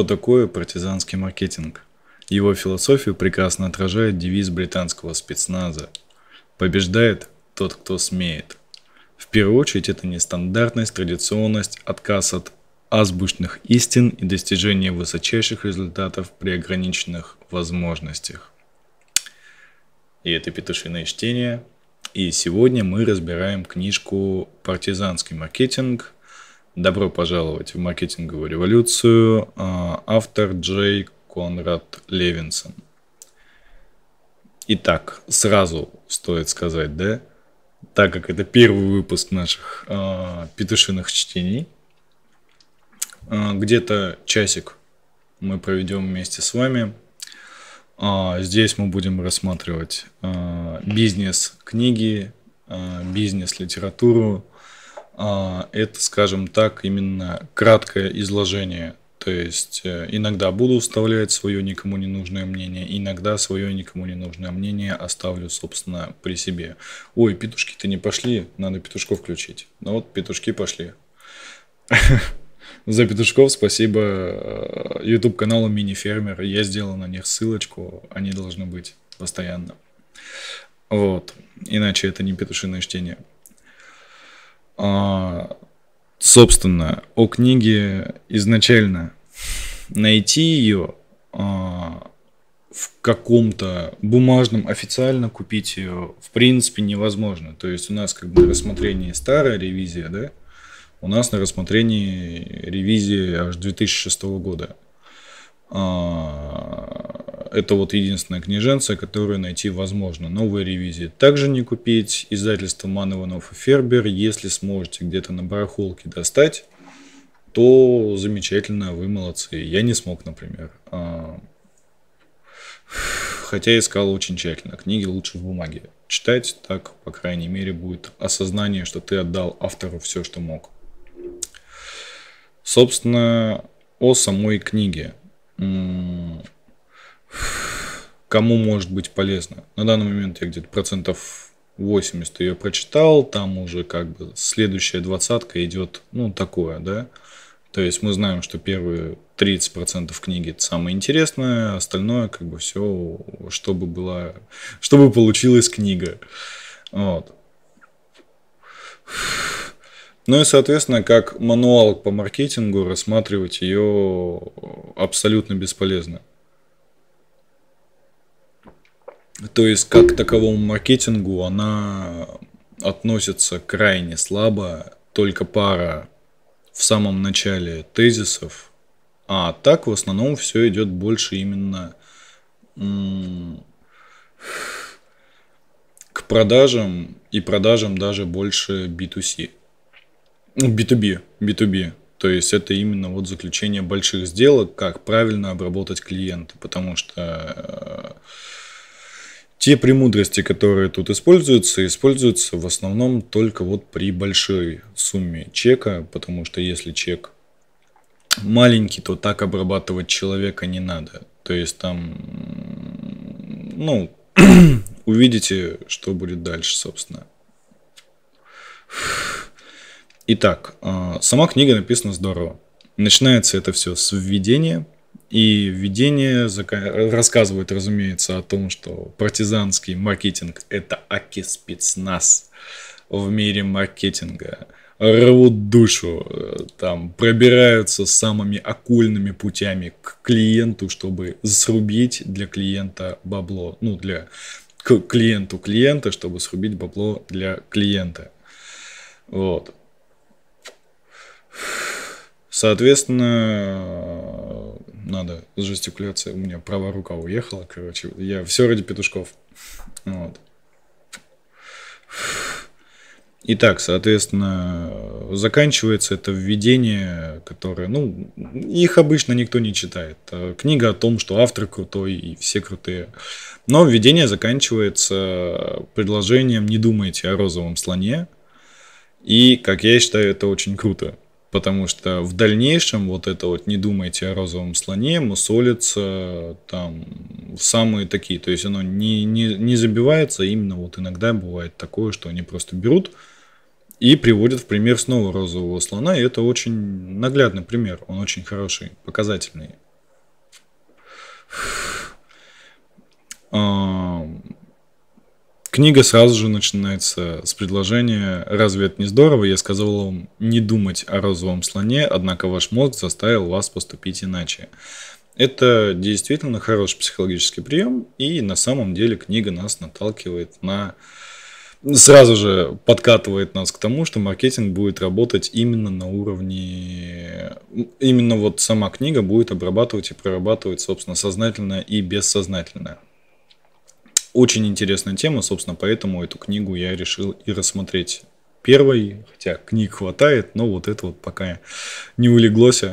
Что такое партизанский маркетинг? Его философию прекрасно отражает девиз британского спецназа «Побеждает тот, кто смеет». В первую очередь это нестандартность, традиционность, отказ от азбучных истин и достижение высочайших результатов при ограниченных возможностях. И это петушиное чтение. И сегодня мы разбираем книжку «Партизанский маркетинг». Добро пожаловать в маркетинговую революцию. А, автор Джей Конрад Левинсон. Итак, сразу стоит сказать, да, так как это первый выпуск наших э, петушиных чтений, э, где-то часик мы проведем вместе с вами. Э, здесь мы будем рассматривать э, бизнес-книги, э, бизнес-литературу. Э, это, скажем так, именно краткое изложение то есть э, иногда буду вставлять свое никому не нужное мнение, иногда свое никому не нужное мнение оставлю, собственно, при себе. Ой, петушки-то не пошли, надо петушков включить. Ну вот, петушки пошли. За петушков спасибо э, YouTube каналу Мини Фермер. Я сделал на них ссылочку, они должны быть постоянно. Вот, иначе это не петушиное чтение. А, собственно, о книге изначально найти ее а, в каком-то бумажном официально купить ее в принципе невозможно. То есть у нас как бы на рассмотрении старая ревизия, да? У нас на рассмотрении ревизия аж 2006 года. Это вот единственная книженция, которую найти возможно. Новые ревизии также не купить. Издательство Ман Иванов и Фербер. Если сможете где-то на барахолке достать, то замечательно, вы молодцы. Я не смог, например. А, хотя искал очень тщательно. Книги лучше в бумаге читать, так, по крайней мере, будет осознание, что ты отдал автору все, что мог. Собственно, о самой книге кому может быть полезно. На данный момент я где-то процентов 80 ее прочитал, там уже как бы следующая двадцатка идет, ну, такое, да. То есть мы знаем, что первые 30% книги это самое интересное, а остальное как бы все, чтобы была, чтобы получилась книга. Вот. Ну и, соответственно, как мануал по маркетингу рассматривать ее абсолютно бесполезно. То есть, как к таковому маркетингу она относится крайне слабо, только пара в самом начале тезисов, а так в основном все идет больше именно к продажам и продажам даже больше B2C. B2B, B2B. То есть это именно вот заключение больших сделок, как правильно обработать клиента, потому что те премудрости, которые тут используются, используются в основном только вот при большой сумме чека, потому что если чек маленький, то так обрабатывать человека не надо. То есть там, ну, увидите, что будет дальше, собственно. Итак, а, сама книга написана здорово. Начинается это все с введения. И введение рассказывает, разумеется, о том, что партизанский маркетинг – это аки спецназ в мире маркетинга. Рвут душу, там, пробираются самыми окольными путями к клиенту, чтобы срубить для клиента бабло. Ну, для к клиенту клиента, чтобы срубить бабло для клиента. Вот. Соответственно, надо с жестикуляцией. У меня правая рука уехала, короче. Я все ради петушков. Вот. Итак, соответственно, заканчивается это введение, которое, ну, их обычно никто не читает. Книга о том, что автор крутой и все крутые. Но введение заканчивается предложением «Не думайте о розовом слоне». И, как я считаю, это очень круто. Потому что в дальнейшем вот это вот не думайте о розовом слоне, мусолится там самые такие. То есть оно не, не, не забивается. Именно вот иногда бывает такое, что они просто берут и приводят в пример снова розового слона. И это очень наглядный пример. Он очень хороший, показательный. Книга сразу же начинается с предложения «Разве это не здорово?» Я сказал вам не думать о розовом слоне, однако ваш мозг заставил вас поступить иначе. Это действительно хороший психологический прием, и на самом деле книга нас наталкивает на сразу же подкатывает нас к тому, что маркетинг будет работать именно на уровне, именно вот сама книга будет обрабатывать и прорабатывать, собственно, сознательное и бессознательное. Очень интересная тема, собственно, поэтому эту книгу я решил и рассмотреть первой, хотя книг хватает, но вот это вот пока не улеглось.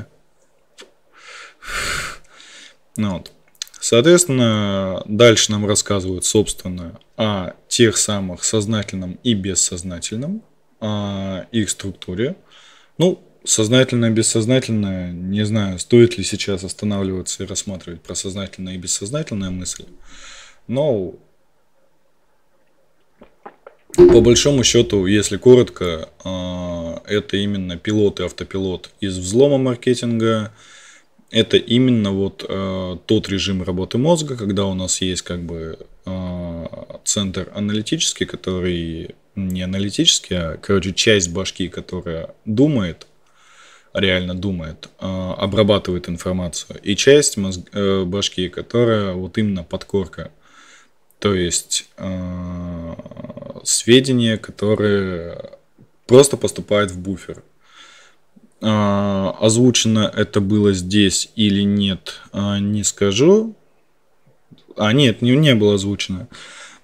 Ну, вот. Соответственно, дальше нам рассказывают, собственно, о тех самых сознательном и бессознательном, о их структуре. Ну, сознательное, бессознательное, не знаю, стоит ли сейчас останавливаться и рассматривать про сознательное и бессознательное мысль. Но по большому счету, если коротко, а, это именно пилот и автопилот из взлома маркетинга – это именно вот э, тот режим работы мозга, когда у нас есть как бы э, центр аналитический, который не аналитический, а, короче, часть башки, которая думает, реально думает, обрабатывает информацию, и часть мозг, э, башки, которая вот именно подкорка, то есть сведения, которые просто поступают в буфер. А, озвучено это было здесь или нет, а, не скажу. А, нет, не, не было озвучено.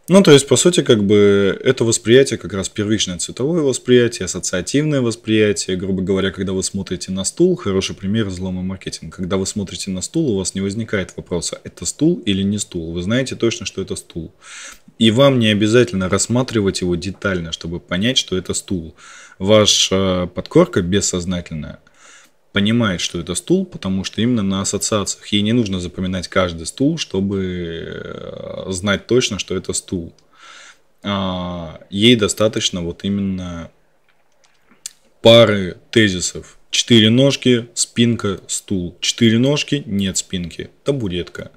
Ну, то есть, по сути, как бы это восприятие как раз первичное цветовое восприятие, ассоциативное восприятие. Грубо говоря, когда вы смотрите на стул, хороший пример взлома маркетинга. Когда вы смотрите на стул, у вас не возникает вопроса, это стул или не стул. Вы знаете точно, что это стул. И вам не обязательно рассматривать его детально, чтобы понять, что это стул. Ваша подкорка бессознательная понимает, что это стул, потому что именно на ассоциациях. Ей не нужно запоминать каждый стул, чтобы э, знать точно, что это стул. А, ей достаточно вот именно пары тезисов. Четыре ножки, спинка, стул. Четыре ножки, нет спинки, табуретка.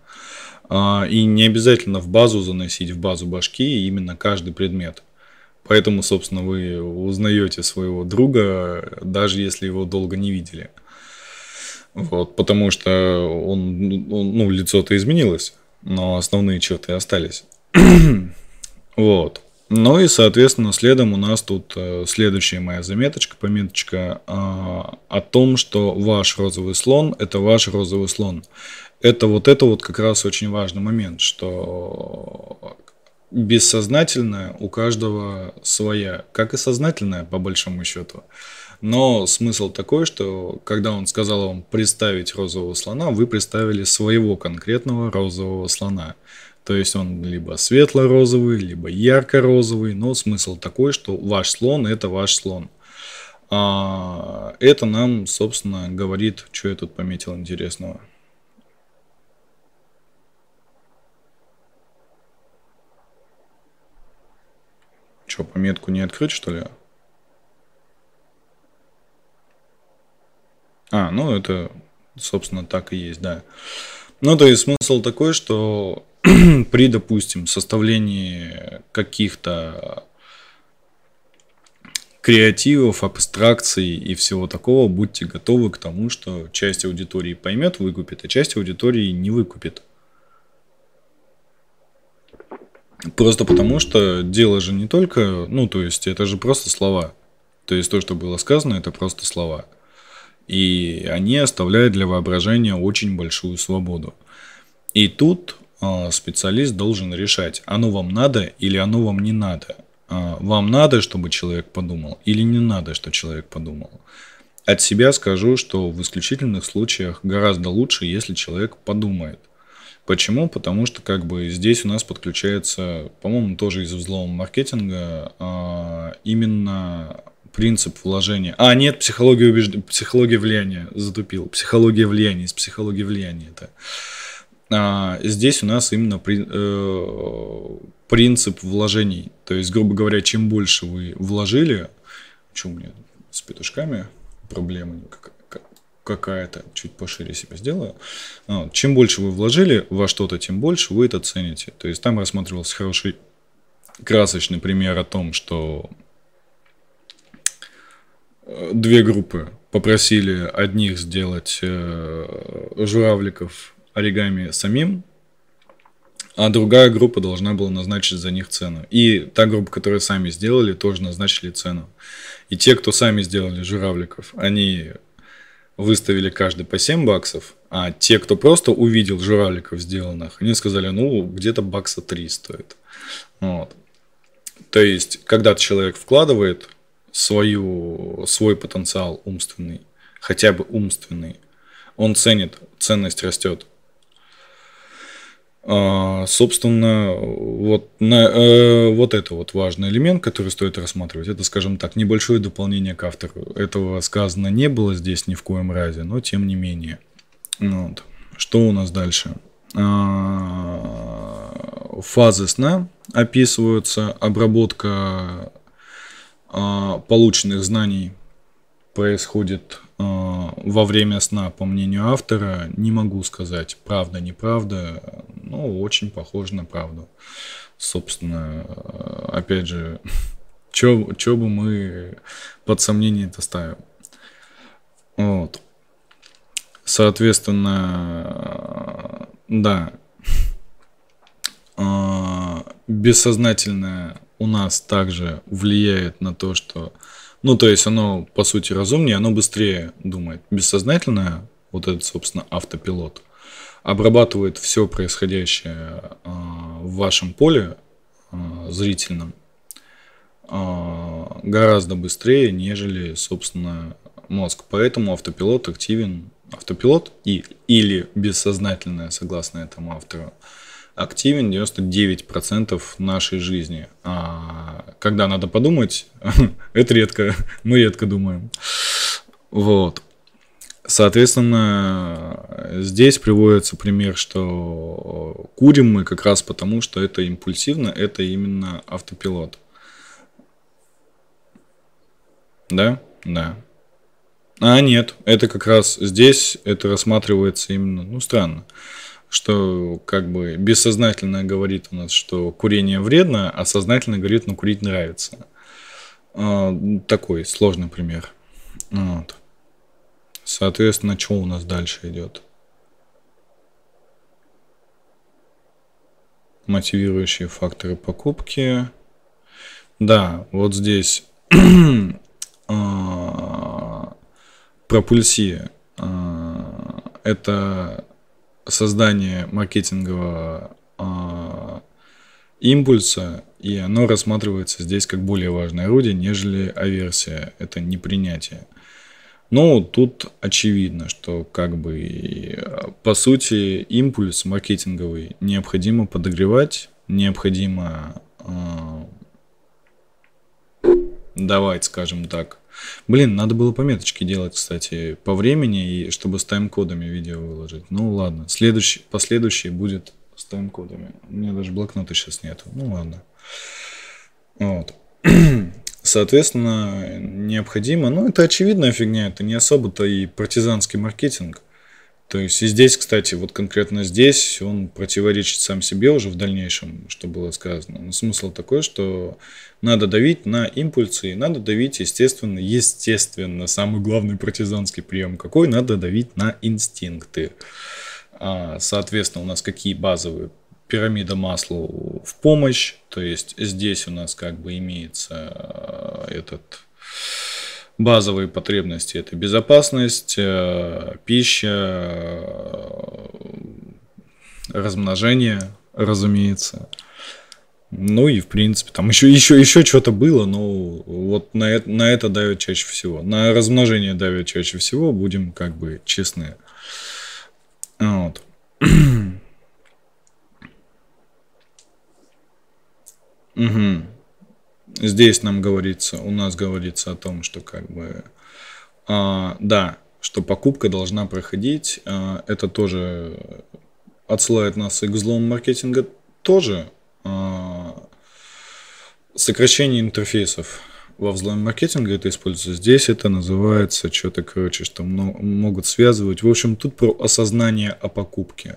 А, и не обязательно в базу заносить, в базу башки именно каждый предмет. Поэтому, собственно, вы узнаете своего друга, даже если его долго не видели. Вот, потому что он, он ну, лицо-то изменилось, но основные черты остались. вот. Ну и, соответственно, следом у нас тут э, следующая моя заметочка, пометочка э, о том, что ваш розовый слон – это ваш розовый слон. Это вот это вот как раз очень важный момент, что бессознательное у каждого своя, как и сознательное, по большому счету. Но смысл такой, что когда он сказал вам представить розового слона, вы представили своего конкретного розового слона. То есть он либо светло-розовый, либо ярко-розовый, но смысл такой, что ваш слон это ваш слон. А это нам, собственно, говорит, что я тут пометил интересного. Что, пометку не открыть, что ли? А, ну это, собственно, так и есть, да. Ну, то есть смысл такой, что при, допустим, составлении каких-то креативов, абстракций и всего такого, будьте готовы к тому, что часть аудитории поймет, выкупит, а часть аудитории не выкупит. Просто потому, что дело же не только, ну, то есть это же просто слова. То есть то, что было сказано, это просто слова. И они оставляют для воображения очень большую свободу. И тут э, специалист должен решать, оно вам надо или оно вам не надо. Э, вам надо, чтобы человек подумал, или не надо, что человек подумал. От себя скажу, что в исключительных случаях гораздо лучше, если человек подумает. Почему? Потому что как бы здесь у нас подключается, по-моему, тоже из взлома маркетинга, э, именно принцип вложения. А, нет, психология, убежд... психология влияния, затупил. Психология влияния, из психологии влияния это. А, здесь у нас именно при, э, принцип вложений. То есть, грубо говоря, чем больше вы вложили, что у меня с петушками как, какая-то, чуть пошире себе сделаю. А, чем больше вы вложили во что-то, тем больше вы это цените. То есть там рассматривался хороший красочный пример о том, что две группы попросили одних сделать э, журавликов оригами самим, а другая группа должна была назначить за них цену. И та группа, которая сами сделали, тоже назначили цену. И те, кто сами сделали журавликов, они выставили каждый по 7 баксов, а те, кто просто увидел журавликов сделанных, они сказали, ну, где-то бакса 3 стоит. Вот. То есть, когда человек вкладывает свою, свой потенциал умственный, хотя бы умственный, он ценит, ценность растет. А, собственно, вот, на, э, вот это вот важный элемент, который стоит рассматривать. Это, скажем так, небольшое дополнение к автору. Этого сказано не было здесь ни в коем разе, но тем не менее. Вот. Что у нас дальше? А, фазы сна описываются, обработка полученных знаний происходит а, во время сна, по мнению автора, не могу сказать, правда, неправда, но очень похоже на правду. Собственно, опять же, что бы мы под сомнение это ставим. Вот. Соответственно, да, а, бессознательное у нас также влияет на то, что ну, то есть оно, по сути, разумнее, оно быстрее думает. Бессознательное, вот этот, собственно, автопилот, обрабатывает все происходящее э, в вашем поле э, зрительном э, гораздо быстрее, нежели, собственно, мозг. Поэтому автопилот активен. Автопилот и, или бессознательное, согласно этому автору, активен 99% нашей жизни. А когда надо подумать, это редко, мы редко думаем. Вот. Соответственно, здесь приводится пример, что курим мы как раз потому, что это импульсивно, это именно автопилот. Да? Да. А, нет, это как раз здесь, это рассматривается именно, ну, странно что как бы бессознательно говорит у нас, что курение вредно, а сознательно говорит, ну курить нравится. А, такой сложный пример. Вот. Соответственно, что у нас дальше идет? Мотивирующие факторы покупки. Да, вот здесь а, пропульсия. А, это создание маркетингового э, импульса, и оно рассматривается здесь как более важное орудие, нежели аверсия. Это непринятие. Но тут очевидно, что как бы по сути импульс маркетинговый необходимо подогревать, необходимо э, давать, скажем так, Блин, надо было пометочки делать, кстати, по времени, и чтобы с тайм-кодами видео выложить. Ну ладно, следующий, последующий будет с тайм-кодами. У меня даже блокнота сейчас нету. Ну ладно. Вот. Соответственно, необходимо, ну это очевидная фигня, это не особо-то и партизанский маркетинг. То есть и здесь, кстати, вот конкретно здесь он противоречит сам себе уже в дальнейшем, что было сказано. Но смысл такой, что надо давить на импульсы, надо давить, естественно, естественно, самый главный партизанский прием какой, надо давить на инстинкты. А, соответственно, у нас какие базовые пирамида масла в помощь, то есть здесь у нас как бы имеется этот Базовые потребности – это безопасность, э, пища, э, размножение, разумеется. Ну и, в принципе, там еще, еще, еще что-то было, но вот на это, на это давят чаще всего. На размножение давят чаще всего, будем как бы честны. Вот. Угу здесь нам говорится, у нас говорится о том, что как бы, а, да, что покупка должна проходить, а, это тоже отсылает нас и к взлому маркетинга тоже. А, сокращение интерфейсов. во взломе маркетинга это используется. Здесь это называется что-то, короче, что могут связывать. В общем, тут про осознание о покупке.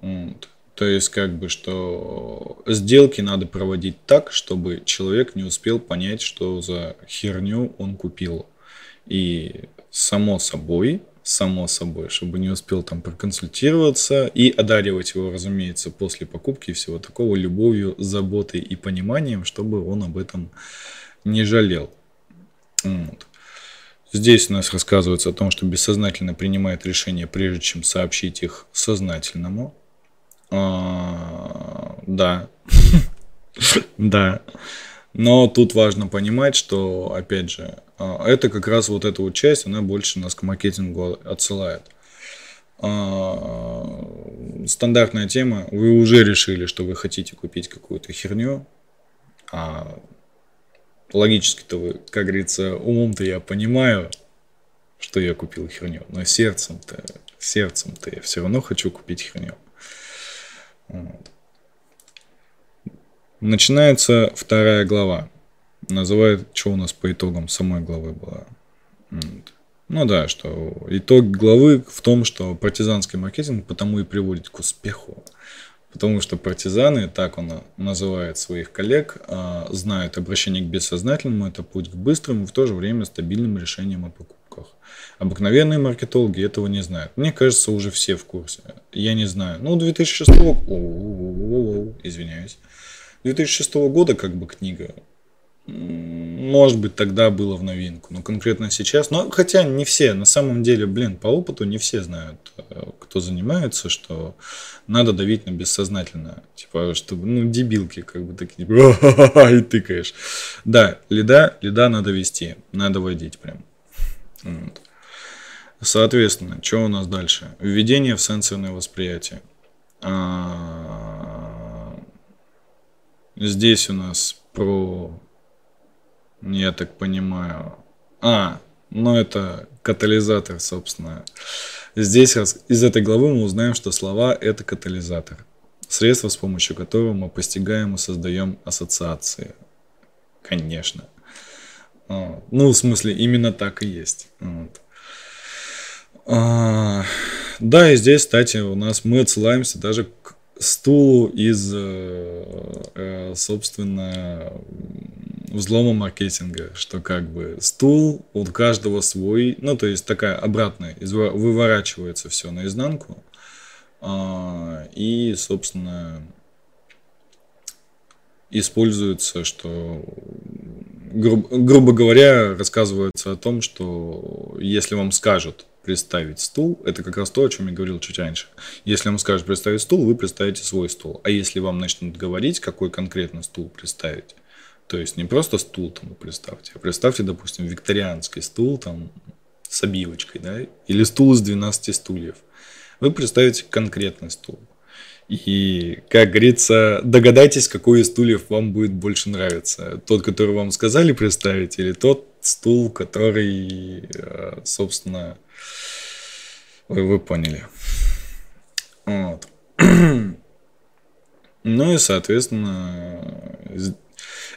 Вот. То есть, как бы, что сделки надо проводить так, чтобы человек не успел понять, что за херню он купил. И само собой, само собой, чтобы не успел там проконсультироваться и одаривать его, разумеется, после покупки всего такого любовью, заботой и пониманием, чтобы он об этом не жалел. Вот. Здесь у нас рассказывается о том, что бессознательно принимает решения, прежде чем сообщить их сознательному. А, да. Да. Но тут важно понимать, что, опять же, а, это как раз вот эта вот часть, она больше нас к маркетингу отсылает. А, стандартная тема, вы уже решили, что вы хотите купить какую-то херню, а логически-то вы, как говорится, умом-то я понимаю, что я купил херню, но сердцем-то, сердцем-то я все равно хочу купить херню. Начинается вторая глава. Называет, что у нас по итогам самой главы было. Ну да, что итог главы в том, что партизанский маркетинг потому и приводит к успеху. Потому что партизаны, так он называет своих коллег, а, знают обращение к бессознательному, это путь к быстрым и в то же время стабильным решениям о покупках. Обыкновенные маркетологи этого не знают. Мне кажется, уже все в курсе. Я не знаю. Ну, 2006 извиняюсь. 2006 года как бы книга может быть, тогда было в новинку, но конкретно сейчас, но хотя не все, на самом деле, блин, по опыту не все знают, э, кто занимается, что надо давить на бессознательное, типа, чтобы, ну, дебилки, как бы такие, и тыкаешь. Да, лида, лида надо вести, надо водить прям. Вот. Соответственно, что у нас дальше? Введение в сенсорное восприятие. А, здесь у нас про я так понимаю. А, ну это катализатор, собственно. Здесь из этой главы мы узнаем, что слова – это катализатор. Средство, с помощью которого мы постигаем и создаем ассоциации. Конечно. Ну, в смысле, именно так и есть. Вот. А, да, и здесь, кстати, у нас мы отсылаемся даже к стулу из, э, э, собственно, взлома маркетинга, что как бы стул у каждого свой, ну то есть такая обратная, выворачивается все наизнанку, а, и, собственно, используется, что, гру- грубо говоря, рассказывается о том, что если вам скажут представить стул, это как раз то, о чем я говорил чуть раньше. Если вам скажут представить стул, вы представите свой стул. А если вам начнут говорить, какой конкретно стул представить, то есть не просто стул там представьте, а представьте, допустим, викторианский стул там с обивочкой, да, или стул из 12 стульев. Вы представите конкретный стул. И, как говорится, догадайтесь, какой из стульев вам будет больше нравиться. Тот, который вам сказали представить, или тот стул, который, э, собственно, вы, вы поняли. Вот. Ну и, соответственно,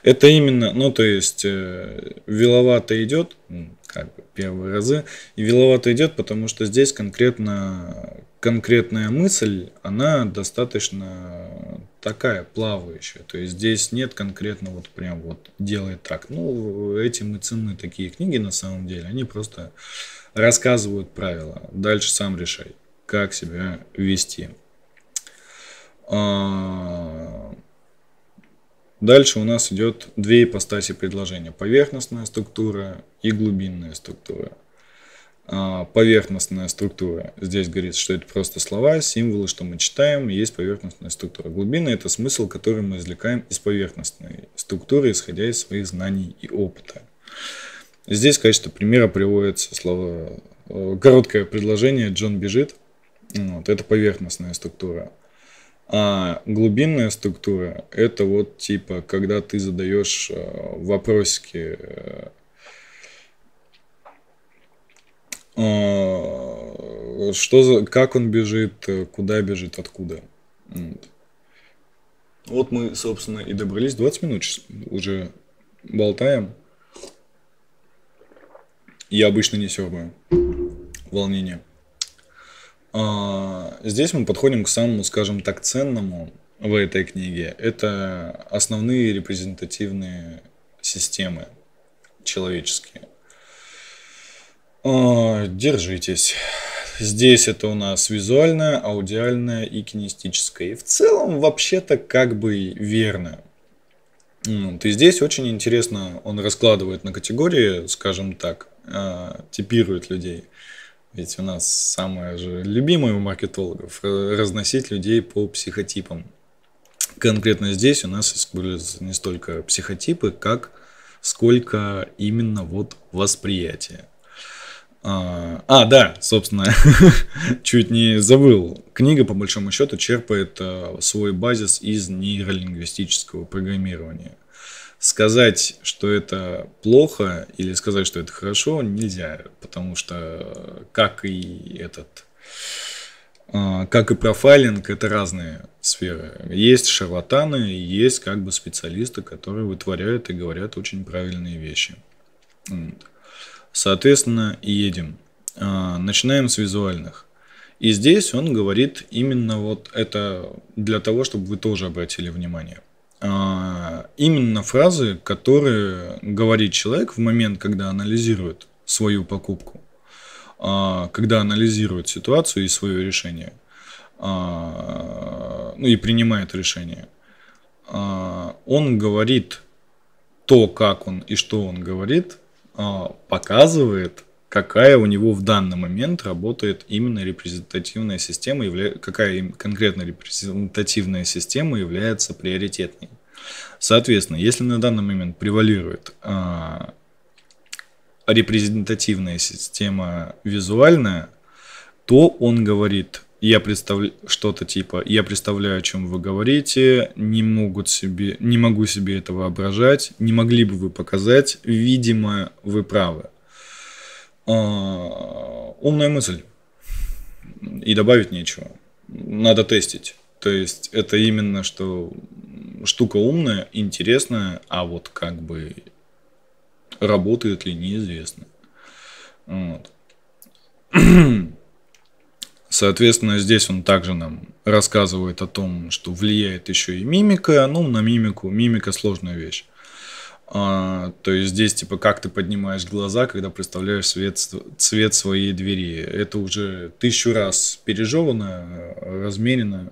это именно, ну, то есть, э, виловато идет, как бы первые разы, и виловато идет, потому что здесь конкретно, конкретная мысль, она достаточно такая плавающая. То есть здесь нет конкретно вот прям вот делай так. Ну, этим и ценны такие книги на самом деле. Они просто рассказывают правила. Дальше сам решай, как себя вести. А, Дальше у нас идет две ипостаси предложения. Поверхностная структура и глубинная структура. А, поверхностная структура. Здесь говорится, что это просто слова, символы, что мы читаем, есть поверхностная структура. Глубинная – это смысл, который мы извлекаем из поверхностной структуры, исходя из своих знаний и опыта. Здесь в качестве примера приводится слово, э, короткое предложение «Джон бежит». Вот, это поверхностная структура. А глубинная структура – это вот типа, когда ты задаешь э, вопросики, э, э, что за, как он бежит, куда бежит, откуда. Вот. вот мы, собственно, и добрались. 20 минут уже болтаем. Я обычно не сербаю. Волнение. А, здесь мы подходим к самому, скажем так, ценному в этой книге. Это основные репрезентативные системы человеческие. А, держитесь. Здесь это у нас визуальное, аудиальное и кинестическое. И в целом вообще-то как бы верно. Вот. И здесь очень интересно, он раскладывает на категории, скажем так, а, типирует людей. Ведь у нас самое же любимое у маркетологов разносить людей по психотипам. Конкретно здесь у нас используются не столько психотипы, как сколько именно вот восприятие. А, а, да, собственно, чуть не забыл. Книга, по большому счету, черпает а, свой базис из нейролингвистического программирования. Сказать, что это плохо или сказать, что это хорошо, нельзя, потому что как и этот, а, как и профайлинг, это разные сферы. Есть шарлатаны, есть как бы специалисты, которые вытворяют и говорят очень правильные вещи. Соответственно, едем. А, начинаем с визуальных. И здесь он говорит именно вот это для того, чтобы вы тоже обратили внимание. А, именно фразы, которые говорит человек в момент, когда анализирует свою покупку, а, когда анализирует ситуацию и свое решение, ну и принимает решение. Он говорит то, как он и что он говорит, показывает, какая у него в данный момент работает именно репрезентативная система, какая конкретно репрезентативная система является приоритетной. Соответственно, если на данный момент превалирует а, репрезентативная система визуальная, то он говорит я представляю что-то типа, я представляю, о чем вы говорите, не могут себе, не могу себе это воображать, не могли бы вы показать, видимо, вы правы. А, умная мысль. И добавить нечего. Надо тестить. То есть это именно что штука умная, интересная, а вот как бы работает ли неизвестно. Вот. Соответственно, здесь он также нам рассказывает о том, что влияет еще и мимика. Ну, на мимику. Мимика сложная вещь. А, то есть здесь, типа, как ты поднимаешь глаза, когда представляешь цвет, цвет своей двери. Это уже тысячу раз пережевано, разменено.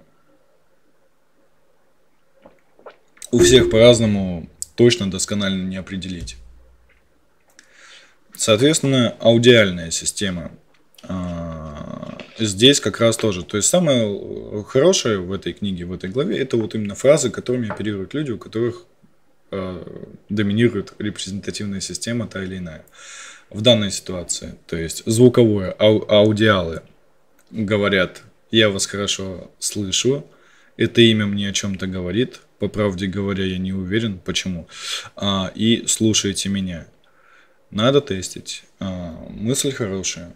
У всех по-разному точно досконально не определить. Соответственно, аудиальная система – а, здесь как раз тоже. То есть самое хорошее в этой книге, в этой главе, это вот именно фразы, которыми оперируют люди, у которых э, доминирует репрезентативная система та или иная. В данной ситуации, то есть звуковое, ау, аудиалы говорят, я вас хорошо слышу, это имя мне о чем-то говорит, по правде говоря, я не уверен, почему, а, и слушайте меня. Надо тестить. А, мысль хорошая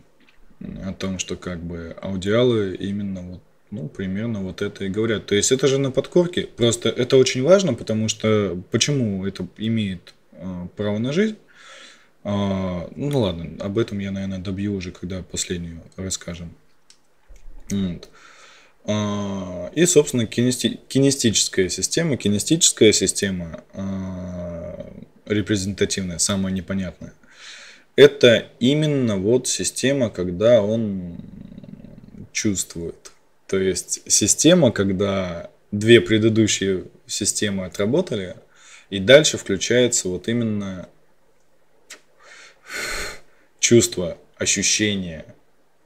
о том, что как бы аудиалы именно вот ну, примерно вот это и говорят. То есть это же на подкорке. Просто это очень важно, потому что почему это имеет э, право на жизнь? А, ну ладно, об этом я, наверное, добью уже, когда последнюю расскажем. Вот. А, и, собственно, кинести, кинестическая система. Кинестическая система а, репрезентативная, самая непонятная это именно вот система, когда он чувствует. То есть система, когда две предыдущие системы отработали, и дальше включается вот именно чувство, ощущение,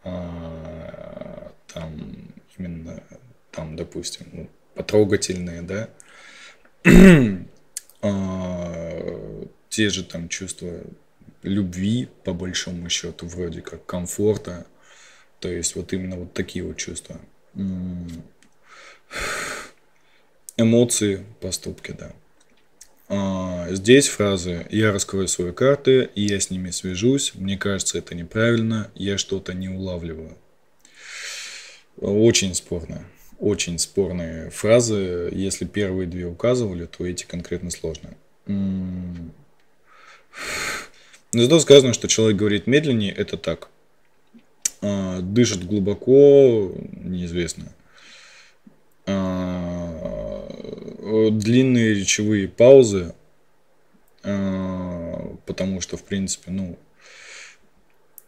а, там именно, там, допустим, ну, потрогательные, да, а, те же там чувства любви, по большому счету, вроде как комфорта. То есть вот именно вот такие вот чувства. Эмоции, поступки, да. А, здесь фразы «я раскрою свои карты, и я с ними свяжусь, мне кажется, это неправильно, я что-то не улавливаю». Очень спорно. Очень спорные фразы. Если первые две указывали, то эти конкретно Зато сказано, что человек говорит медленнее, это так. А, дышит глубоко, неизвестно. А, длинные речевые паузы, а, потому что, в принципе, ну,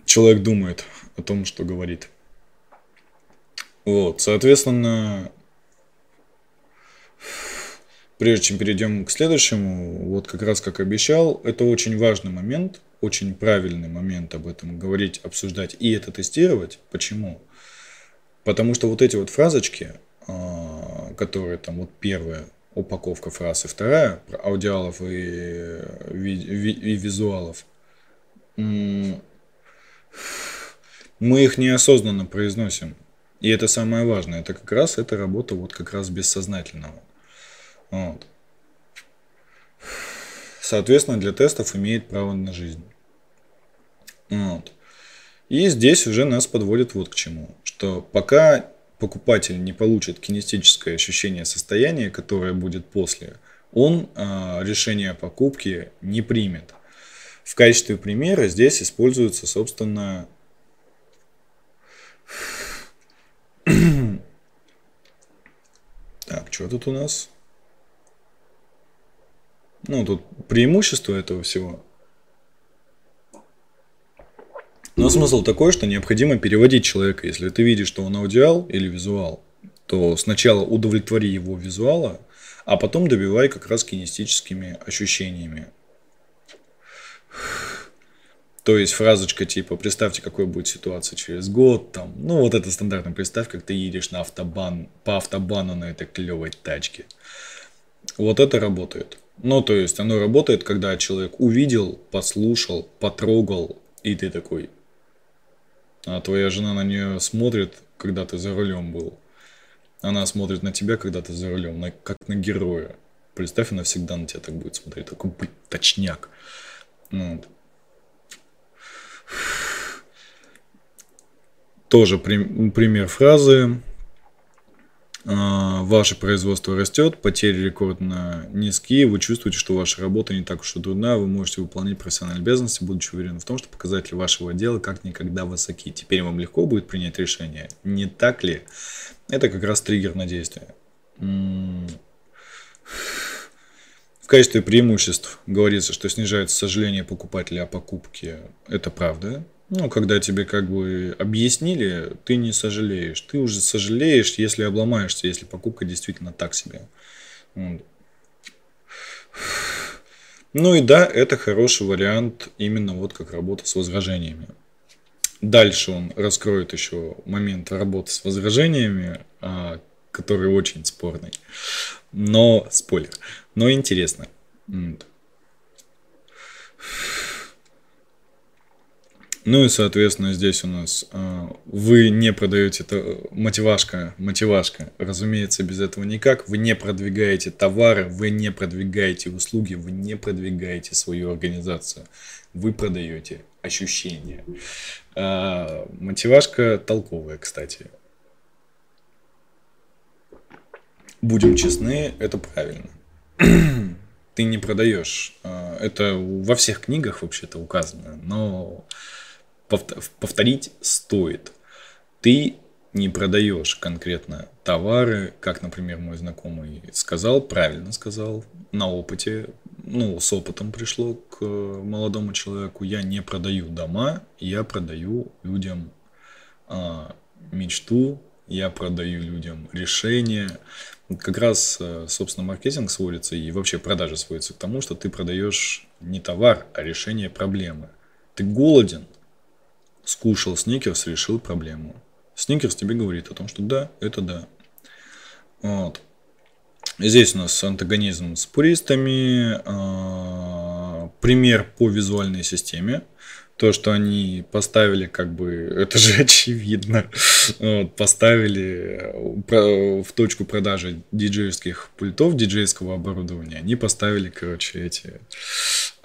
человек думает о том, что говорит. Вот, соответственно, прежде чем перейдем к следующему, вот как раз как обещал, это очень важный момент, очень правильный момент об этом говорить, обсуждать и это тестировать. Почему? Потому что вот эти вот фразочки, а, которые там вот первая упаковка фраз и вторая про аудиалов и, и визуалов, мы их неосознанно произносим. И это самое важное. Это как раз эта работа вот как раз бессознательного. Вот. Соответственно, для тестов имеет право на жизнь. Вот. И здесь уже нас подводит вот к чему. Что пока покупатель не получит кинестическое ощущение состояния, которое будет после, он э, решение о покупке не примет. В качестве примера здесь используется, собственно, так, что тут у нас? Ну, тут преимущество этого всего. Но смысл такой, что необходимо переводить человека. Если ты видишь, что он аудиал или визуал, то сначала удовлетвори его визуала, а потом добивай как раз кинестическими ощущениями. То есть фразочка типа «Представьте, какой будет ситуация через год», там, ну вот это стандартно, представь, как ты едешь на автобан, по автобану на этой клевой тачке. Вот это работает. Ну, то есть оно работает, когда человек увидел, послушал, потрогал, и ты такой, а твоя жена на нее смотрит, когда ты за рулем был. Она смотрит на тебя, когда ты за рулем, на, как на героя. Представь, она всегда на тебя так будет смотреть. Такой, быть точняк. Ну вот. Тоже пример фразы. А, ваше производство растет, потери рекордно низкие, вы чувствуете, что ваша работа не так уж и трудна, вы можете выполнять профессиональные обязанности, будучи уверены в том, что показатели вашего дела как никогда высоки. Теперь вам легко будет принять решение. Не так ли? Это как раз триггер на действие. В качестве преимуществ говорится, что снижается сожаление покупателя о покупке. Это правда. Ну, когда тебе как бы объяснили, ты не сожалеешь. Ты уже сожалеешь, если обломаешься, если покупка действительно так себе. Ну и да, это хороший вариант именно вот как работа с возражениями. Дальше он раскроет еще момент работы с возражениями, а, который очень спорный. Но, спойлер, но интересно. Ну и, соответственно, здесь у нас э, вы не продаете это мотивашка, мотивашка, разумеется, без этого никак. Вы не продвигаете товары, вы не продвигаете услуги, вы не продвигаете свою организацию. Вы продаете ощущения. Э, мотивашка толковая, кстати. Будем честны, это правильно. Ты не продаешь. Это во всех книгах вообще-то указано, но повторить стоит. Ты не продаешь конкретно товары, как, например, мой знакомый сказал, правильно сказал, на опыте, ну, с опытом пришло к молодому человеку. Я не продаю дома, я продаю людям а, мечту, я продаю людям решения. Как раз, э, собственно, маркетинг сводится и вообще продажа сводится к тому, что ты продаешь не товар, а решение проблемы. Ты голоден – скушал сникерс, решил проблему. Сникерс тебе говорит о том, что да, это да. Вот. Здесь у нас антагонизм с пуристами, э, пример по визуальной системе. То, что они поставили, как бы, это же очевидно, вот, поставили э, в точку продажи диджейских пультов, диджейского оборудования, они поставили, короче, эти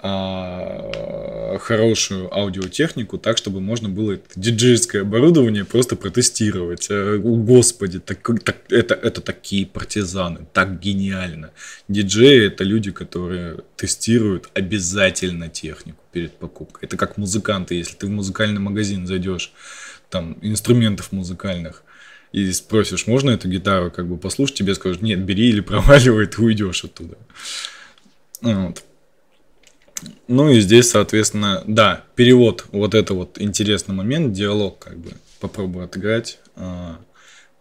а, хорошую аудиотехнику, так, чтобы можно было это диджейское оборудование просто протестировать. А, господи, так, так, это, это такие партизаны, так гениально. Диджеи это люди, которые тестируют обязательно технику. перед покупкой. Это как музыканты, если ты в музыкальный магазин зайдешь, там, инструментов музыкальных, и спросишь, можно эту гитару как бы послушать, тебе скажут, нет, бери или проваливай, ты уйдешь оттуда. Вот. Ну и здесь, соответственно, да, перевод, вот это вот интересный момент, диалог как бы попробую отыграть. А,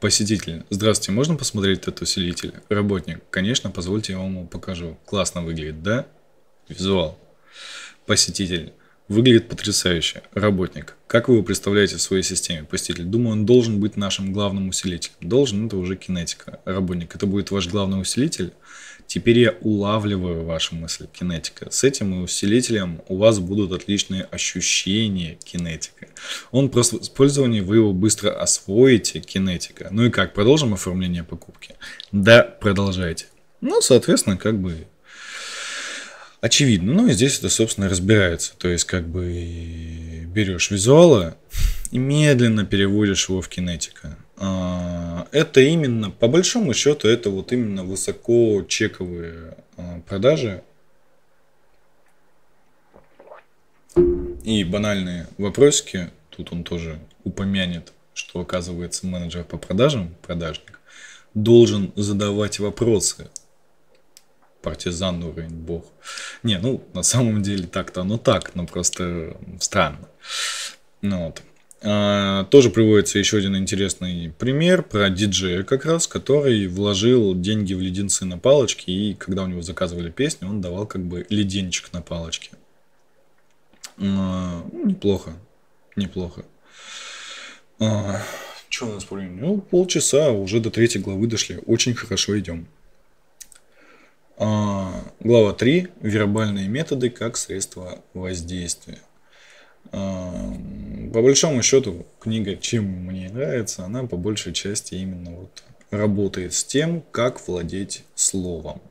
посетитель. Здравствуйте, можно посмотреть этот усилитель? Работник. Конечно, позвольте я вам покажу. Классно выглядит, да? Визуал. Посетитель. Выглядит потрясающе. Работник. Как вы его представляете в своей системе? Посетитель. Думаю, он должен быть нашим главным усилителем. Должен, это уже кинетика. Работник. Это будет ваш главный усилитель. Теперь я улавливаю вашу мысль кинетика. С этим усилителем у вас будут отличные ощущения кинетика. Он просто в использовании вы его быстро освоите кинетика. Ну и как, продолжим оформление покупки? Да, продолжайте. Ну, соответственно, как бы очевидно. Ну и здесь это, собственно, разбирается. То есть, как бы берешь визуала и медленно переводишь его в кинетика. А, это именно, по большому счету, это вот именно высоко чековые а, продажи. И банальные вопросики. Тут он тоже упомянет, что оказывается менеджер по продажам, продажник, должен задавать вопросы партизан уровень бог. Не, ну, на самом деле так-то оно так, но просто странно. Ну, вот. А, тоже приводится еще один интересный пример про диджея как раз, который вложил деньги в леденцы на палочке, и когда у него заказывали песню, он давал как бы леденчик на палочке. А, ну, неплохо, неплохо. А, что у нас по времени? Ну, полчаса, уже до третьей главы дошли. Очень хорошо идем. А, глава 3. Вербальные методы как средство воздействия. А, по большому счету, книга, чем мне нравится, она по большей части именно вот работает с тем, как владеть словом.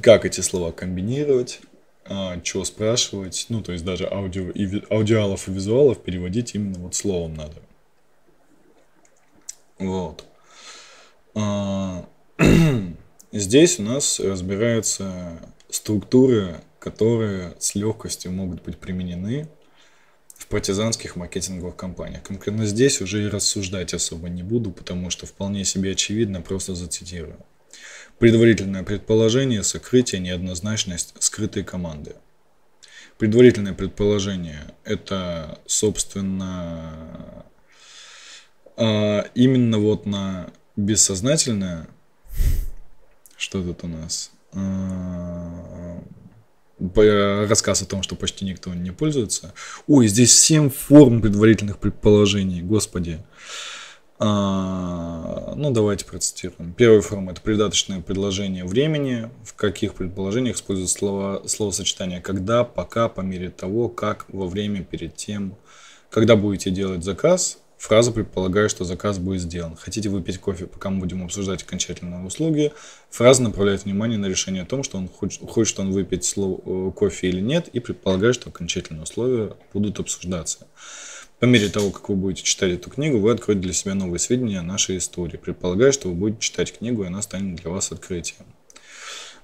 Как эти слова комбинировать, а, что спрашивать, ну, то есть даже аудио, и, аудиалов и визуалов переводить именно вот словом надо. Вот. Здесь у нас разбираются структуры, которые с легкостью могут быть применены в партизанских маркетинговых компаниях. Конкретно здесь уже и рассуждать особо не буду, потому что вполне себе очевидно, просто зацитирую. Предварительное предположение, сокрытие, неоднозначность скрытой команды. Предварительное предположение – это, собственно, а, именно вот на бессознательное что тут у нас? А, рассказ о том, что почти никто не пользуется. Ой, здесь 7 форм предварительных предположений, господи. А, ну, давайте процитируем. Первая форма – это придаточное предложение времени. В каких предположениях используют слова, словосочетание «когда», «пока», по мере того, как, во время, перед тем. Когда будете делать заказ, Фраза предполагает, что заказ будет сделан. Хотите выпить кофе, пока мы будем обсуждать окончательные услуги. Фраза направляет внимание на решение о том, что он хочет, хочет он выпить слово, э, кофе или нет, и предполагает, что окончательные условия будут обсуждаться. По мере того, как вы будете читать эту книгу, вы откроете для себя новые сведения о нашей истории. Предполагаю, что вы будете читать книгу, и она станет для вас открытием.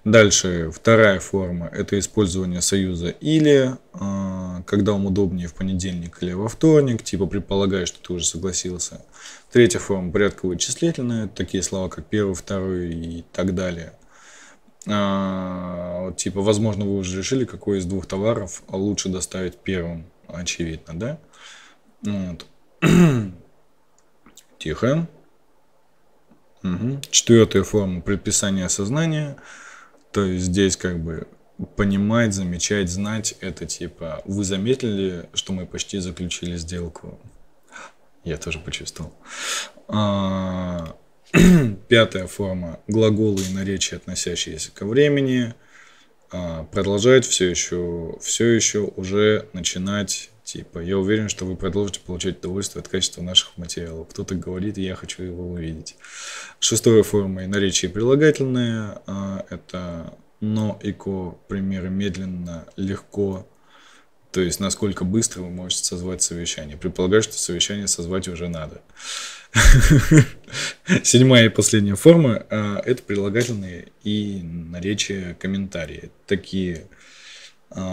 Дальше вторая форма – это использование союза или, а, когда вам удобнее в понедельник или во вторник, типа предполагая, что ты уже согласился. Третья форма – порядково вычислительная, такие слова, как первый, второй и так далее. А, типа, возможно, вы уже решили, какой из двух товаров лучше доставить первым, очевидно, да? Вот. Тихо. Угу. Четвертая форма – предписание сознания – то есть здесь как бы понимать, замечать, знать, это типа, вы заметили, что мы почти заключили сделку? Я тоже почувствовал. А, пятая форма. Глаголы и наречия, относящиеся ко времени. А, продолжать все еще, все еще уже начинать Типа, я уверен, что вы продолжите получать удовольствие от качества наших материалов. Кто-то говорит, я хочу его увидеть. Шестая форма наречие прилагательное. А, это но и ко, примеры медленно, легко. То есть, насколько быстро вы можете созвать совещание. Предполагаю, что совещание созвать уже надо. Седьмая и последняя форма а, – это прилагательные и наречия комментарии. Такие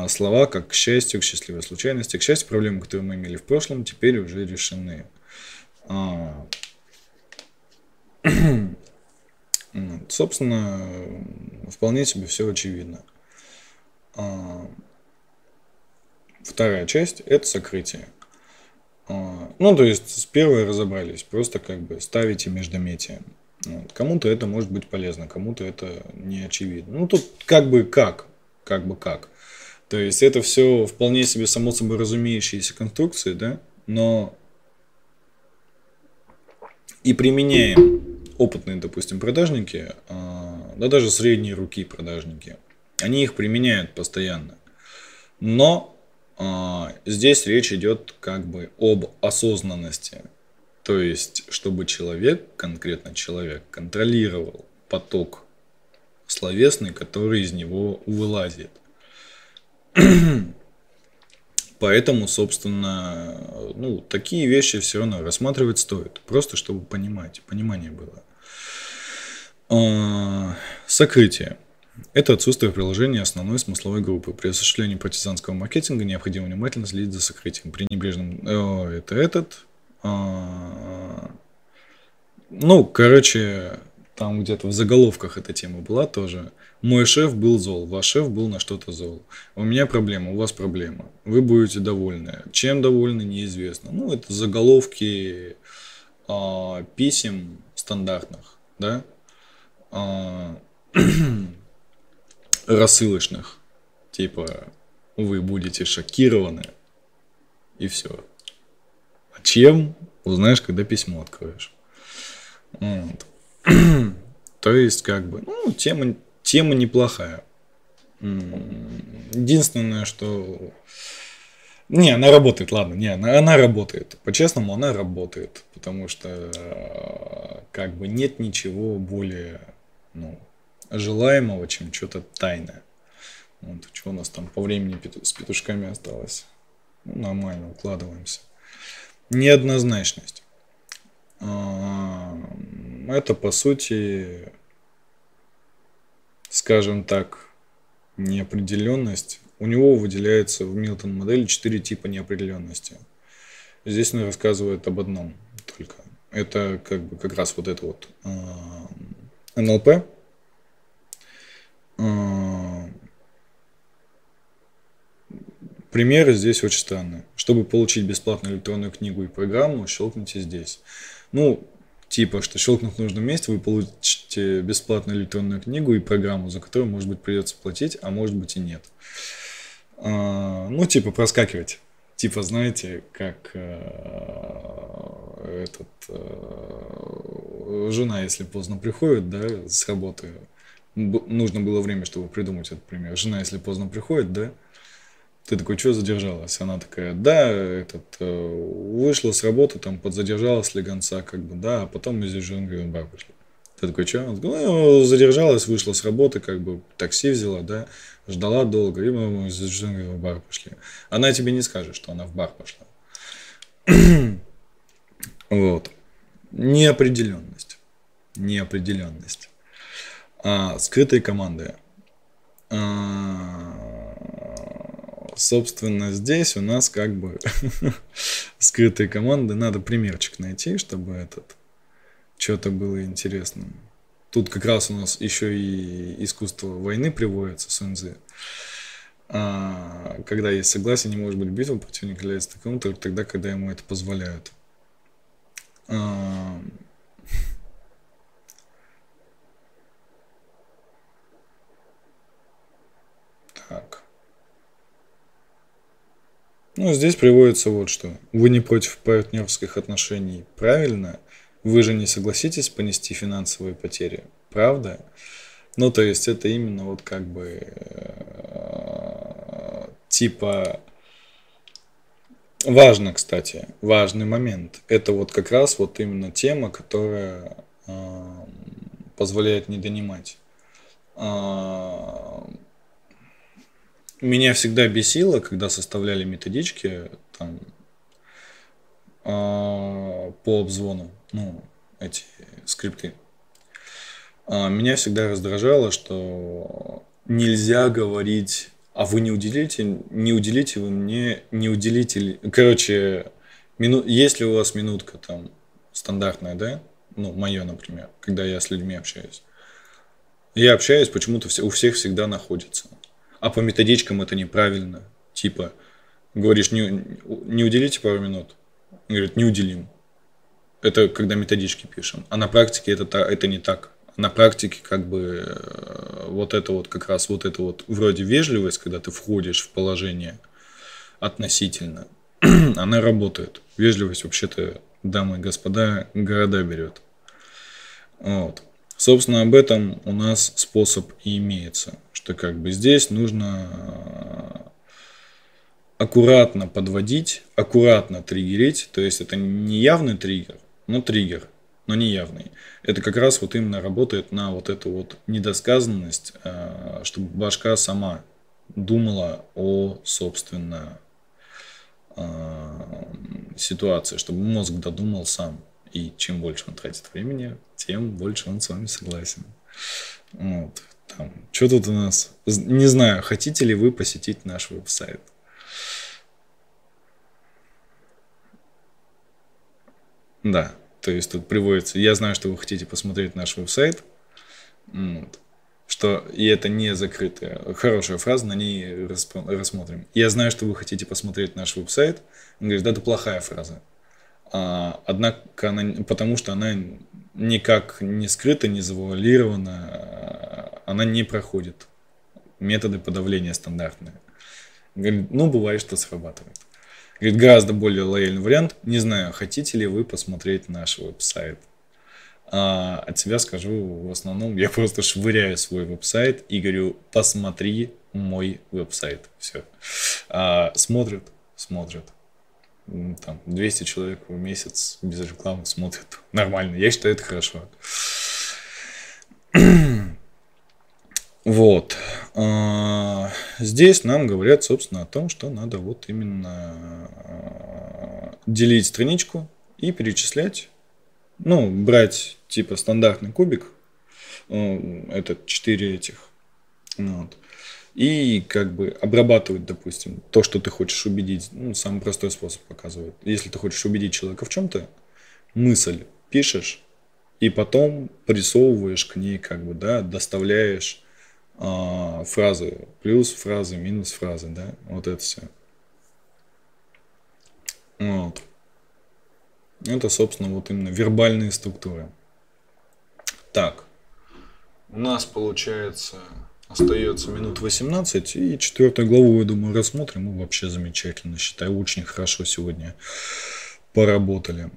слова как к счастью, к счастливой случайности. К счастью, проблемы, которые мы имели в прошлом, теперь уже решены. А, собственно, вполне себе все очевидно. А, вторая часть – это сокрытие. А, ну, то есть с первой разобрались, просто как бы ставите междометие. Вот. Кому-то это может быть полезно, кому-то это не очевидно. Ну, тут как бы как, как бы как. То есть это все вполне себе само собой разумеющиеся конструкции, да, но и применяем опытные, допустим, продажники, а, да даже средние руки продажники, они их применяют постоянно. Но а, здесь речь идет как бы об осознанности. То есть, чтобы человек, конкретно человек, контролировал поток словесный, который из него вылазит. Поэтому, собственно, ну, такие вещи все равно рассматривать стоит. Просто чтобы понимать, понимание было. А, сокрытие. Это отсутствие приложения основной смысловой группы. При осуществлении партизанского маркетинга необходимо внимательно следить за сокрытием. При небрежном... О, это этот. А... Ну, короче, там где-то в заголовках эта тема была тоже. Мой шеф был зол, ваш шеф был на что-то зол. У меня проблема, у вас проблема. Вы будете довольны. Чем довольны, неизвестно. Ну, это заголовки а, писем стандартных, да, а, рассылочных. Типа, вы будете шокированы, и все. А чем, узнаешь, когда письмо откроешь. Вот. То есть, как бы, ну, тема, тема неплохая. Единственное, что... Не, она работает, ладно, не, она, она работает. По-честному, она работает. Потому что, как бы, нет ничего более, ну, желаемого, чем что-то тайное. Вот, что у нас там по времени с петушками осталось? Ну, нормально, укладываемся. Неоднозначность. А, это, по сути, скажем так, неопределенность. У него выделяется в Милтон модели четыре типа неопределенности. Здесь он рассказывает об одном только. Это как бы как раз вот это вот э, НЛП. Э, примеры здесь очень странные. Чтобы получить бесплатную электронную книгу и программу, щелкните здесь. Ну, типа, что щелкнув в нужном месте, вы получите бесплатную электронную книгу и программу, за которую, может быть, придется платить, а может быть и нет. А, ну, типа, проскакивать. Типа, знаете, как э, этот э, жена, если поздно приходит, да, с работы, нужно было время, чтобы придумать этот пример. Жена, если поздно приходит, да, ты такой, что задержалась? Она такая, да, этот, э, вышла с работы, там, подзадержалась слегонца, как бы, да, а потом мы здесь в бар пошли. Ты такой, что? Он ну, задержалась, вышла с работы, как бы, такси взяла, да, ждала долго, и мы здесь в бар пошли. Она тебе не скажет, что она в бар пошла. вот. Неопределенность. Неопределенность. А, скрытые команды. А, собственно, здесь у нас как бы скрытые команды. Надо примерчик найти, чтобы этот что-то было интересным. Тут как раз у нас еще и искусство войны приводится, Сунзы. А, когда есть согласие, не может быть битва, противник является таковым только тогда, когда ему это позволяют. А, Ну, здесь приводится вот что. Вы не против партнерских отношений. Правильно? Вы же не согласитесь понести финансовые потери. Правда? Ну, то есть это именно вот как бы э, типа важно, кстати, важный момент. Это вот как раз вот именно тема, которая э, позволяет не донимать. Меня всегда бесило, когда составляли методички там, э, по обзвону, ну, эти скрипты. Э, меня всегда раздражало, что нельзя говорить а вы не уделите, не уделите вы мне, не уделите, короче, мину, если у вас минутка там стандартная, да, ну, мое, например, когда я с людьми общаюсь, я общаюсь, почему-то у всех всегда находится. А по методичкам это неправильно. Типа, говоришь, не, не уделите пару минут. Он говорит, не уделим. Это когда методички пишем. А на практике это, это не так на практике как бы э, вот это вот как раз вот это вот вроде вежливость, когда ты входишь в положение относительно, она работает. Вежливость вообще-то, дамы и господа, города берет. Вот. Собственно, об этом у нас способ и имеется, что как бы здесь нужно э, аккуратно подводить, аккуратно триггерить, то есть это не явный триггер, но триггер – но не явный. Это как раз вот именно работает на вот эту вот недосказанность, э, чтобы башка сама думала о, собственно, э, ситуации, чтобы мозг додумал сам. И чем больше он тратит времени, тем больше он с вами согласен. Вот. Там, что тут у нас? Не знаю, хотите ли вы посетить наш веб-сайт? Да, то есть тут приводится, я знаю, что вы хотите посмотреть наш веб-сайт, что и это не закрытая, хорошая фраза, на ней рассмотрим. Я знаю, что вы хотите посмотреть наш веб-сайт. Он говорит, да, это плохая фраза. А, однако она, потому что она никак не скрыта, не завуалирована, она не проходит. Методы подавления стандартные. Говорит, ну, бывает, что срабатывает. Говорит, гораздо более лояльный вариант. Не знаю, хотите ли вы посмотреть наш веб-сайт. А от себя скажу, в основном я просто швыряю свой веб-сайт и говорю, посмотри мой веб-сайт. Все. А, смотрят, смотрят. Там 200 человек в месяц без рекламы смотрят. Нормально. Я считаю, это хорошо. Вот. А, здесь нам говорят, собственно, о том, что надо вот именно а, делить страничку и перечислять. Ну, брать типа стандартный кубик, это 4 этих. Вот. И как бы обрабатывать, допустим, то, что ты хочешь убедить. Ну, самый простой способ показывает. Если ты хочешь убедить человека в чем-то, мысль пишешь, и потом присовываешь к ней, как бы, да, доставляешь а, фразы, плюс фразы, минус фразы, да, вот это все. Вот. Это, собственно, вот именно вербальные структуры. Так, у нас получается остается минут 18, и четвертую главу, я думаю, рассмотрим. Мы вообще замечательно, считаю, очень хорошо сегодня поработали.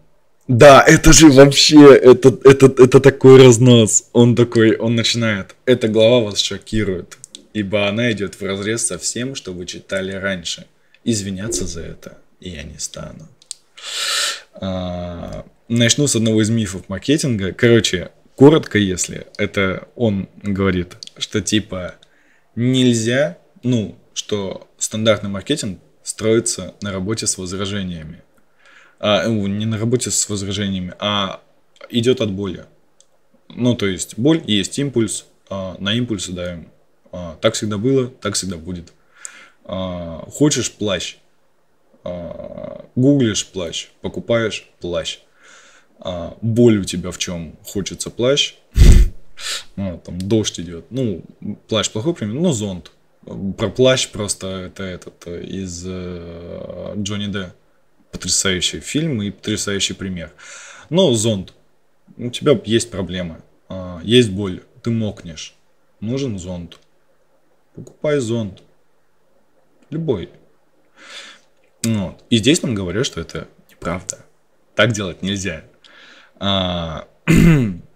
Да, это же вообще, это, это, это такой разнос. Он такой, он начинает. Эта глава вас шокирует, ибо она идет в разрез со всем, что вы читали раньше. Извиняться за это я не стану. А, начну с одного из мифов маркетинга. Короче, коротко, если это он говорит, что типа нельзя, ну, что стандартный маркетинг строится на работе с возражениями а, не на работе с возражениями, а идет от боли. Ну, то есть боль есть импульс, а, на импульсы давим. А, так всегда было, так всегда будет. А, хочешь плащ, а, гуглишь плащ, покупаешь плащ. А, боль у тебя в чем? Хочется плащ, ну, там дождь идет. Ну, плащ плохой пример, но зонт. Про плащ просто это этот из э, Джонни Д потрясающий фильм и потрясающий пример. Но зонт. У тебя есть проблемы, а, есть боль, ты мокнешь. Нужен зонт. Покупай зонт. Любой. Вот. И здесь нам говорят, что это неправда. Так делать нельзя. А,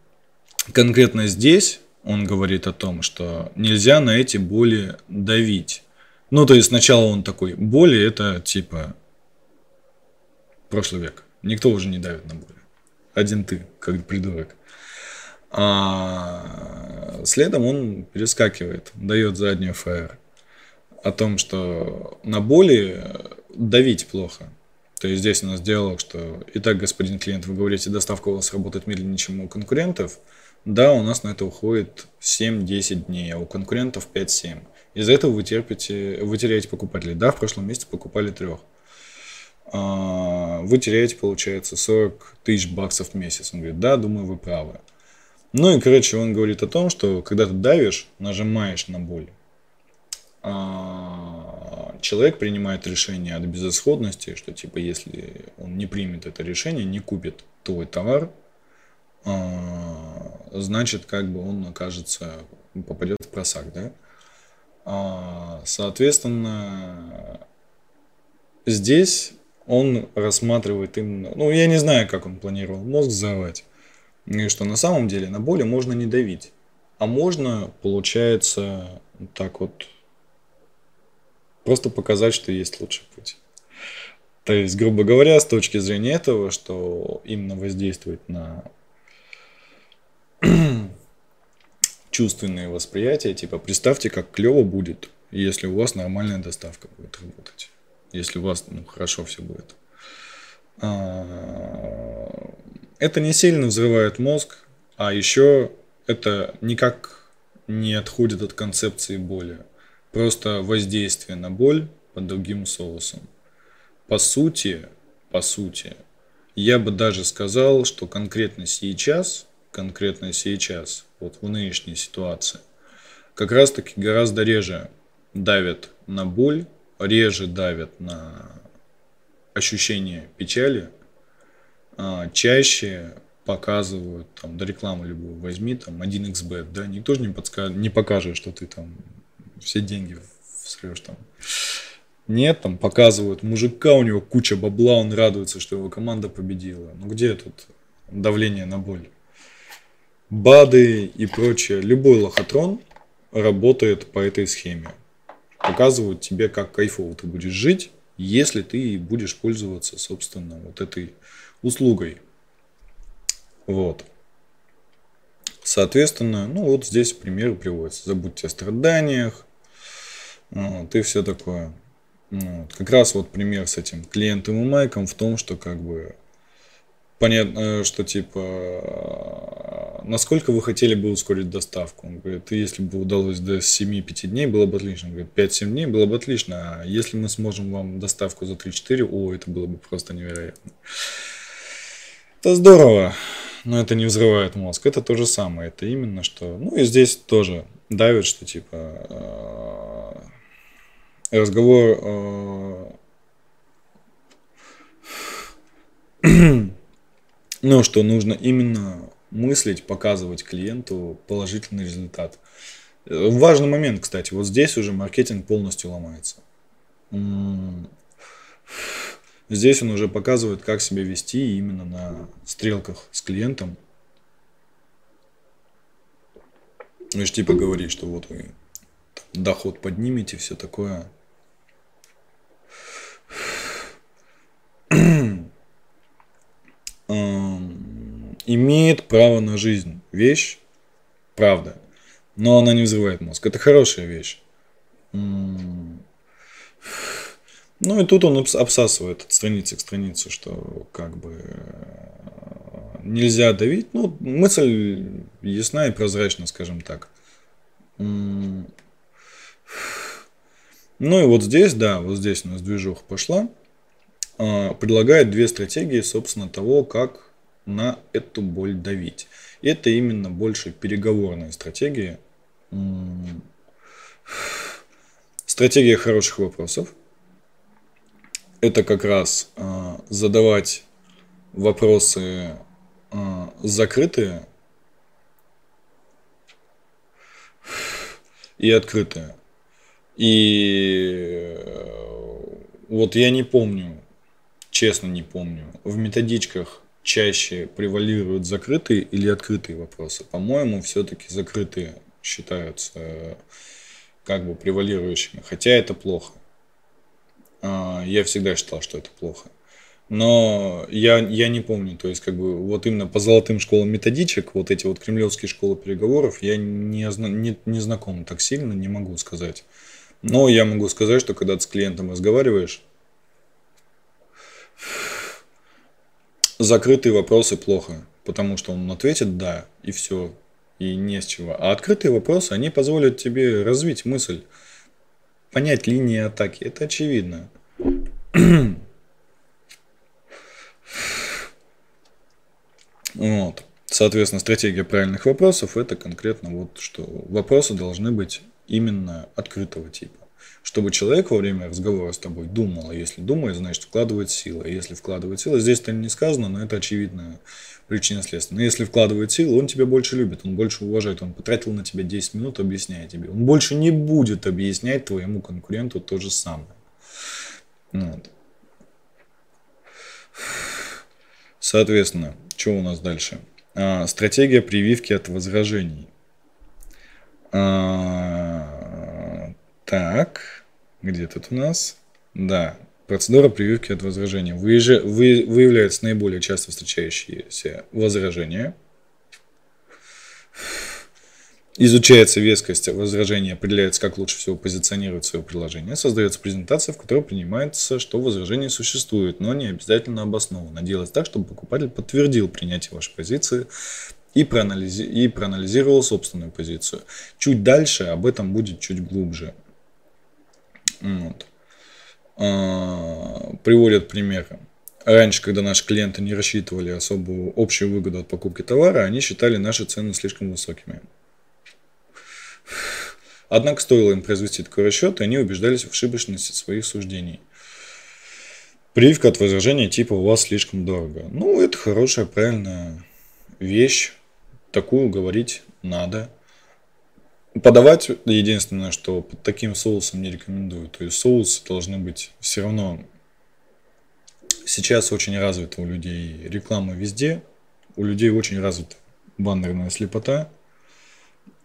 конкретно здесь он говорит о том, что нельзя на эти боли давить. Ну, то есть сначала он такой, боли это типа прошлый век. Никто уже не давит на боль. Один ты, как придурок. А следом он перескакивает, дает заднюю ФР о том, что на боли давить плохо. То есть здесь у нас диалог, что «Итак, господин клиент, вы говорите, доставка у вас работает медленнее, чем у конкурентов. Да, у нас на это уходит 7-10 дней, а у конкурентов 5-7. Из-за этого вы терпите, вы теряете покупателей. Да, в прошлом месяце покупали трех. А, вы теряете, получается, 40 тысяч баксов в месяц. Он говорит, да, думаю, вы правы. Ну и, короче, он говорит о том, что когда ты давишь, нажимаешь на боль, а, человек принимает решение от безысходности, что типа если он не примет это решение, не купит твой товар, значит как бы он окажется, попадет в просак, да? А, соответственно, здесь он рассматривает именно, ну я не знаю, как он планировал мозг взорвать, и что на самом деле на боли можно не давить, а можно, получается, так вот Просто показать, что есть лучший путь. То есть, грубо говоря, с точки зрения этого, что именно воздействует на чувственные восприятия, типа представьте, как клево будет, если у вас нормальная доставка будет работать. Если у вас ну, хорошо все будет. А, это не сильно взрывает мозг, а еще это никак не отходит от концепции боли просто воздействие на боль под другим соусом. По сути, по сути, я бы даже сказал, что конкретно сейчас, конкретно сейчас, вот в нынешней ситуации, как раз таки гораздо реже давят на боль, реже давят на ощущение печали, а чаще показывают, там, до рекламы любую возьми, там, 1xbet, да, никто же не, подскажет, не покажет, что ты там все деньги всрешь там. Нет, там показывают мужика, у него куча бабла, он радуется, что его команда победила. Ну где тут давление на боль? БАДы и прочее. Любой лохотрон работает по этой схеме. Показывают тебе, как кайфово ты будешь жить, если ты будешь пользоваться, собственно, вот этой услугой. Вот. Соответственно, ну вот здесь примеры приводятся. Забудьте о страданиях, вот, и все такое. Вот. Как раз вот пример с этим клиентом и майком в том, что как бы понятно, что типа насколько вы хотели бы ускорить доставку? Он говорит, если бы удалось до 7-5 дней, было бы отлично. Он говорит, 5-7 дней было бы отлично. А если мы сможем вам доставку за 3-4, о, это было бы просто невероятно. Это здорово но это не взрывает мозг. Это то же самое. Это именно что... Ну и здесь тоже давит, что типа э, разговор... Э, ну, что нужно именно мыслить, показывать клиенту положительный результат. Важный момент, кстати, вот здесь уже маркетинг полностью ломается. Здесь он уже показывает, как себя вести именно на стрелках с клиентом. Ну, типа говорит, что вот вы доход поднимете, все такое. Имеет право на жизнь. Вещь, правда. Но она не взрывает мозг. Это хорошая вещь. Ну и тут он обсасывает от страницы к странице, что как бы э, нельзя давить. Ну, мысль ясна и прозрачна, скажем так. Ну и вот здесь, да, вот здесь у нас движуха пошла. А, предлагает две стратегии, собственно, того, как на эту боль давить. И это именно больше переговорные стратегии. Стратегия хороших вопросов это как раз э, задавать вопросы э, закрытые и открытые. И э, вот я не помню, честно не помню, в методичках чаще превалируют закрытые или открытые вопросы. По-моему, все-таки закрытые считаются э, как бы превалирующими, хотя это плохо. А, я всегда считал, что это плохо. Но я, я не помню, то есть как бы вот именно по золотым школам методичек, вот эти вот кремлевские школы переговоров, я не, не, не знаком так сильно, не могу сказать. Но я могу сказать, что когда ты с клиентом разговариваешь, закрытые вопросы плохо, потому что он ответит «да» и все. и не с чего. А открытые вопросы, они позволят тебе развить мысль, понять линии атаки. Это очевидно. Вот. Соответственно, стратегия правильных вопросов это конкретно вот, что вопросы должны быть именно открытого типа. Чтобы человек во время разговора с тобой думал, а если думает, значит вкладывает силы. А если вкладывает силы, здесь это не сказано, но это очевидная причина следствия. Но если вкладывает силы, он тебя больше любит, он больше уважает, он потратил на тебя 10 минут, объясняя тебе. Он больше не будет объяснять твоему конкуренту то же самое. Вот. Соответственно, что у нас дальше? А, стратегия прививки от возражений. А, так, где тут у нас? Да, процедура прививки от возражения. Выезжа, вы, выявляются наиболее часто встречающиеся возражения. Изучается вескость возражения, определяется, как лучше всего позиционировать свое приложение. Создается презентация, в которой принимается, что возражение существует, но не обязательно обосновано. Делать так, чтобы покупатель подтвердил принятие вашей позиции и, проанализи... и проанализировал собственную позицию. Чуть дальше об этом будет чуть глубже. Вот. А, приводят примеры. Раньше, когда наши клиенты не рассчитывали особую общую выгоду от покупки товара, они считали наши цены слишком высокими. Однако стоило им произвести такой расчет, и они убеждались в ошибочности своих суждений. Прививка от возражения типа «у вас слишком дорого». Ну, это хорошая, правильная вещь. Такую говорить надо. Подавать единственное, что под таким соусом не рекомендую. То есть соусы должны быть все равно... Сейчас очень развита у людей реклама везде. У людей очень развита баннерная слепота –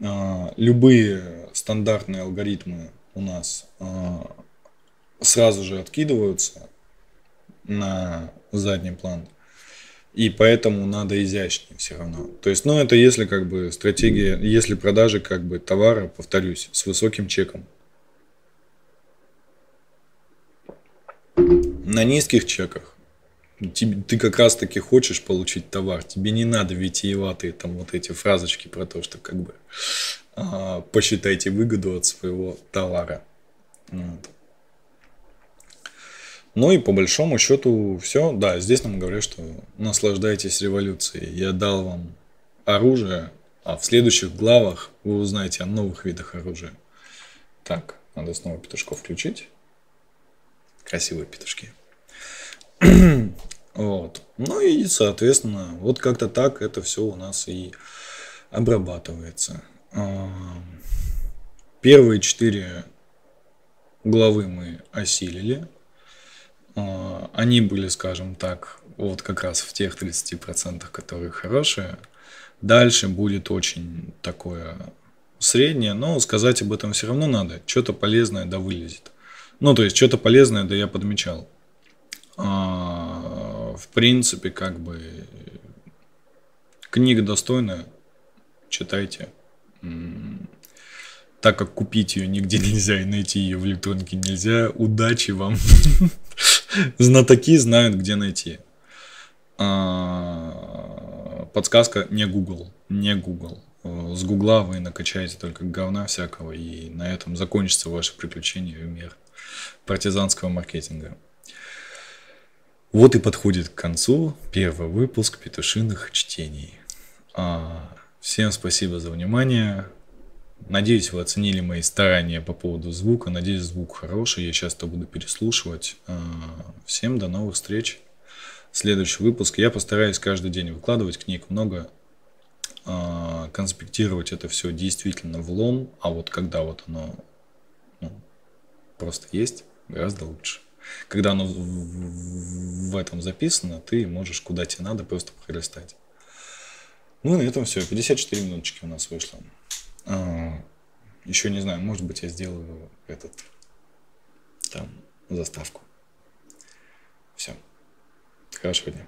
а, любые стандартные алгоритмы у нас а, сразу же откидываются на задний план. И поэтому надо изящнее все равно. То есть, ну, это если как бы стратегия, если продажи как бы товара, повторюсь, с высоким чеком. На низких чеках тебе, ты как раз таки хочешь получить товар, тебе не надо витиеватые там вот эти фразочки про то, что как бы а, посчитайте выгоду от своего товара. Вот. Ну и по большому счету все. Да, здесь нам говорят, что наслаждайтесь революцией. Я дал вам оружие, а в следующих главах вы узнаете о новых видах оружия. Так, надо снова петушков включить. Красивые петушки. Вот. Ну и, соответственно, вот как-то так это все у нас и обрабатывается. Первые четыре главы мы осилили. А, они были, скажем так, вот как раз в тех 30%, которые хорошие. Дальше будет очень такое среднее, но сказать об этом все равно надо. Что-то полезное да вылезет. Ну, то есть, что-то полезное да я подмечал. А, в принципе, как бы книга достойная, читайте. Так как купить ее нигде нельзя и найти ее в электронке нельзя, удачи вам. Знатоки знают, где найти. А, подсказка не Google, не Google. С Гугла вы накачаете только говна всякого, и на этом закончится ваше приключение в мир партизанского маркетинга. Вот и подходит к концу первый выпуск петушиных чтений. А, всем спасибо за внимание. Надеюсь, вы оценили мои старания по поводу звука. Надеюсь, звук хороший. Я часто буду переслушивать. А, всем до новых встреч. Следующий выпуск. Я постараюсь каждый день выкладывать книг много. А, конспектировать это все действительно в лом. А вот когда вот оно ну, просто есть, гораздо лучше. Когда оно в этом записано, ты можешь куда тебе надо просто пролистать. Ну и на этом все. 54 минуточки у нас вышло. А, еще не знаю, может быть, я сделаю этот там заставку. Все. Хорошего дня.